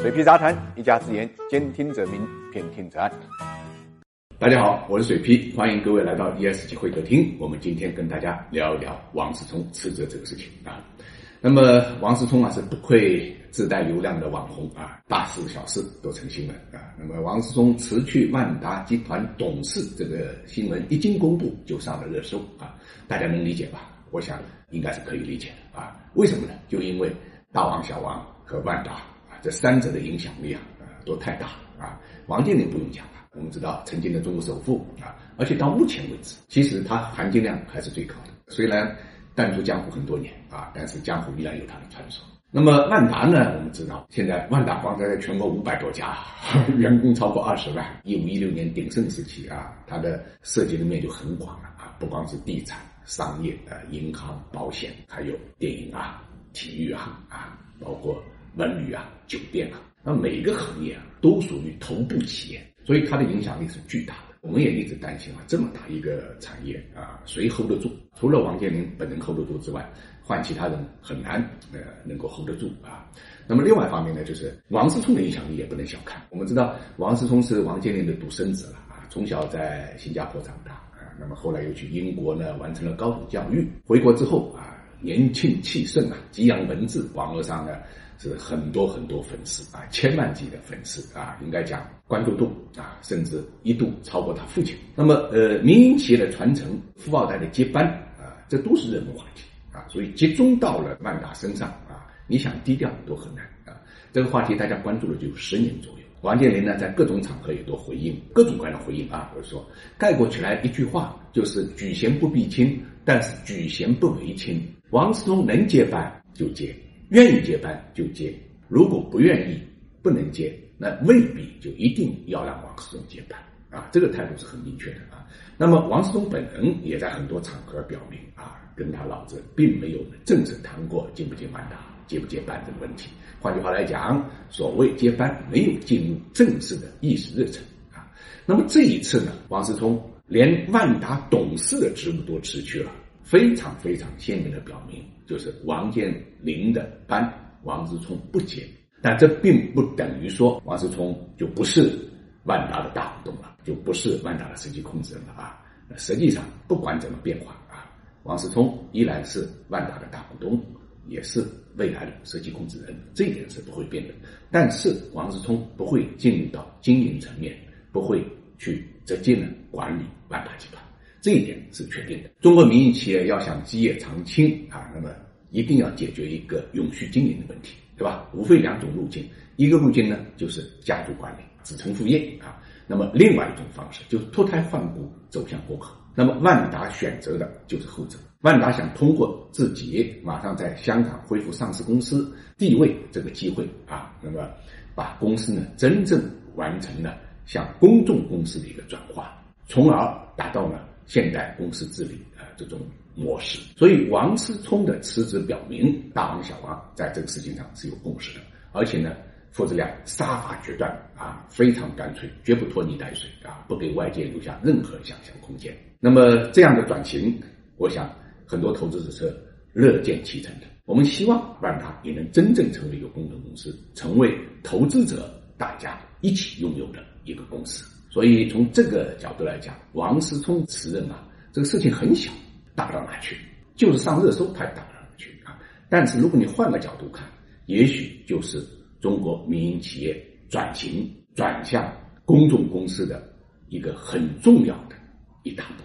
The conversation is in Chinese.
水皮杂谈，一家之言，兼听则明，偏听则暗。大家好，我是水皮，欢迎各位来到 ESG 会客厅。我们今天跟大家聊一聊王思聪辞职这个事情啊。那么王思聪啊是不愧自带流量的网红啊，大事小事都成新闻啊。那么王思聪辞去万达集团董事这个新闻一经公布就上了热搜啊，大家能理解吧？我想应该是可以理解的啊。为什么呢？就因为大王、小王和万达这三者的影响力啊都太大了啊。王健林不用讲了。我们知道，曾经的中国首富啊，而且到目前为止，其实它含金量还是最高的。虽然淡出江湖很多年啊，但是江湖依然有他的传说。那么万达呢？我们知道，现在万达光在全国五百多家，员工超过二十万。一五一六年鼎盛时期啊，它的涉及的面就很广了啊，不光是地产、商业、呃银行、保险，还有电影啊、体育啊啊，包括文旅啊、酒店啊，那每一个行业啊，都属于头部企业。所以它的影响力是巨大的。我们也一直担心啊，这么大一个产业啊，谁 hold 得住？除了王健林本人 hold 得住之外，换其他人很难呃能够 hold 得住啊。那么另外一方面呢，就是王思聪的影响力也不能小看。我们知道王思聪是王健林的独生子了啊，从小在新加坡长大啊，那么后来又去英国呢完成了高等教育，回国之后啊，年轻气盛啊，激扬文字，网络上呢。是很多很多粉丝啊，千万级的粉丝啊，应该讲关注度啊，甚至一度超过他父亲。那么，呃，民营企业的传承、富二代的接班啊，这都是热门话题啊，所以集中到了万达身上啊，你想低调都很难啊。这个话题大家关注了就有十年左右。王健林呢，在各种场合也都回应各种各样的回应啊，我说概括起来一句话就是“举贤不避亲”，但是“举贤不为亲”。王思聪能接班就接。愿意接班就接，如果不愿意、不能接，那未必就一定要让王思聪接班啊！这个态度是很明确的啊。那么王思聪本人也在很多场合表明啊，跟他老子并没有正式谈过进不进万达、接不接班这个问题。换句话来讲，所谓接班没有进入正式的议事日程啊。那么这一次呢，王思聪连万达董事的职务都辞去了。非常非常鲜明的表明，就是王健林的班，王思聪不接。但这并不等于说王思聪就不是万达的大股东了，就不是万达的实际控制人了啊。实际上，不管怎么变化啊，王思聪依然是万达的大股东，也是未来的实际控制人，这一点是不会变的。但是，王思聪不会进入到经营层面，不会去直接的管理万达集团。这一点是确定的。中国民营企业要想基业长青啊，那么一定要解决一个永续经营的问题，对吧？无非两种路径，一个路径呢就是家族管理、子承父业啊，那么另外一种方式就是脱胎换骨走向国考。那么万达选择的就是后者。万达想通过自己马上在香港恢复上市公司地位这个机会啊，那么把公司呢真正完成了向公众公司的一个转化，从而达到了。现代公司治理啊，这种模式，所以王思聪的辞职表明，大王小王在这个事情上是有共识的，而且呢，父子俩杀伐决断啊，非常干脆，绝不拖泥带水啊，不给外界留下任何想象空间。那么这样的转型，我想很多投资者是乐见其成的。我们希望万达也能真正成为一个公众公司，成为投资者大家一起拥有的一个公司。所以从这个角度来讲，王思聪辞任啊，这个事情很小，大不到哪去，就是上热搜，他也大不到哪去啊。但是如果你换个角度看，也许就是中国民营企业转型转向公众公司的一个很重要的一大步。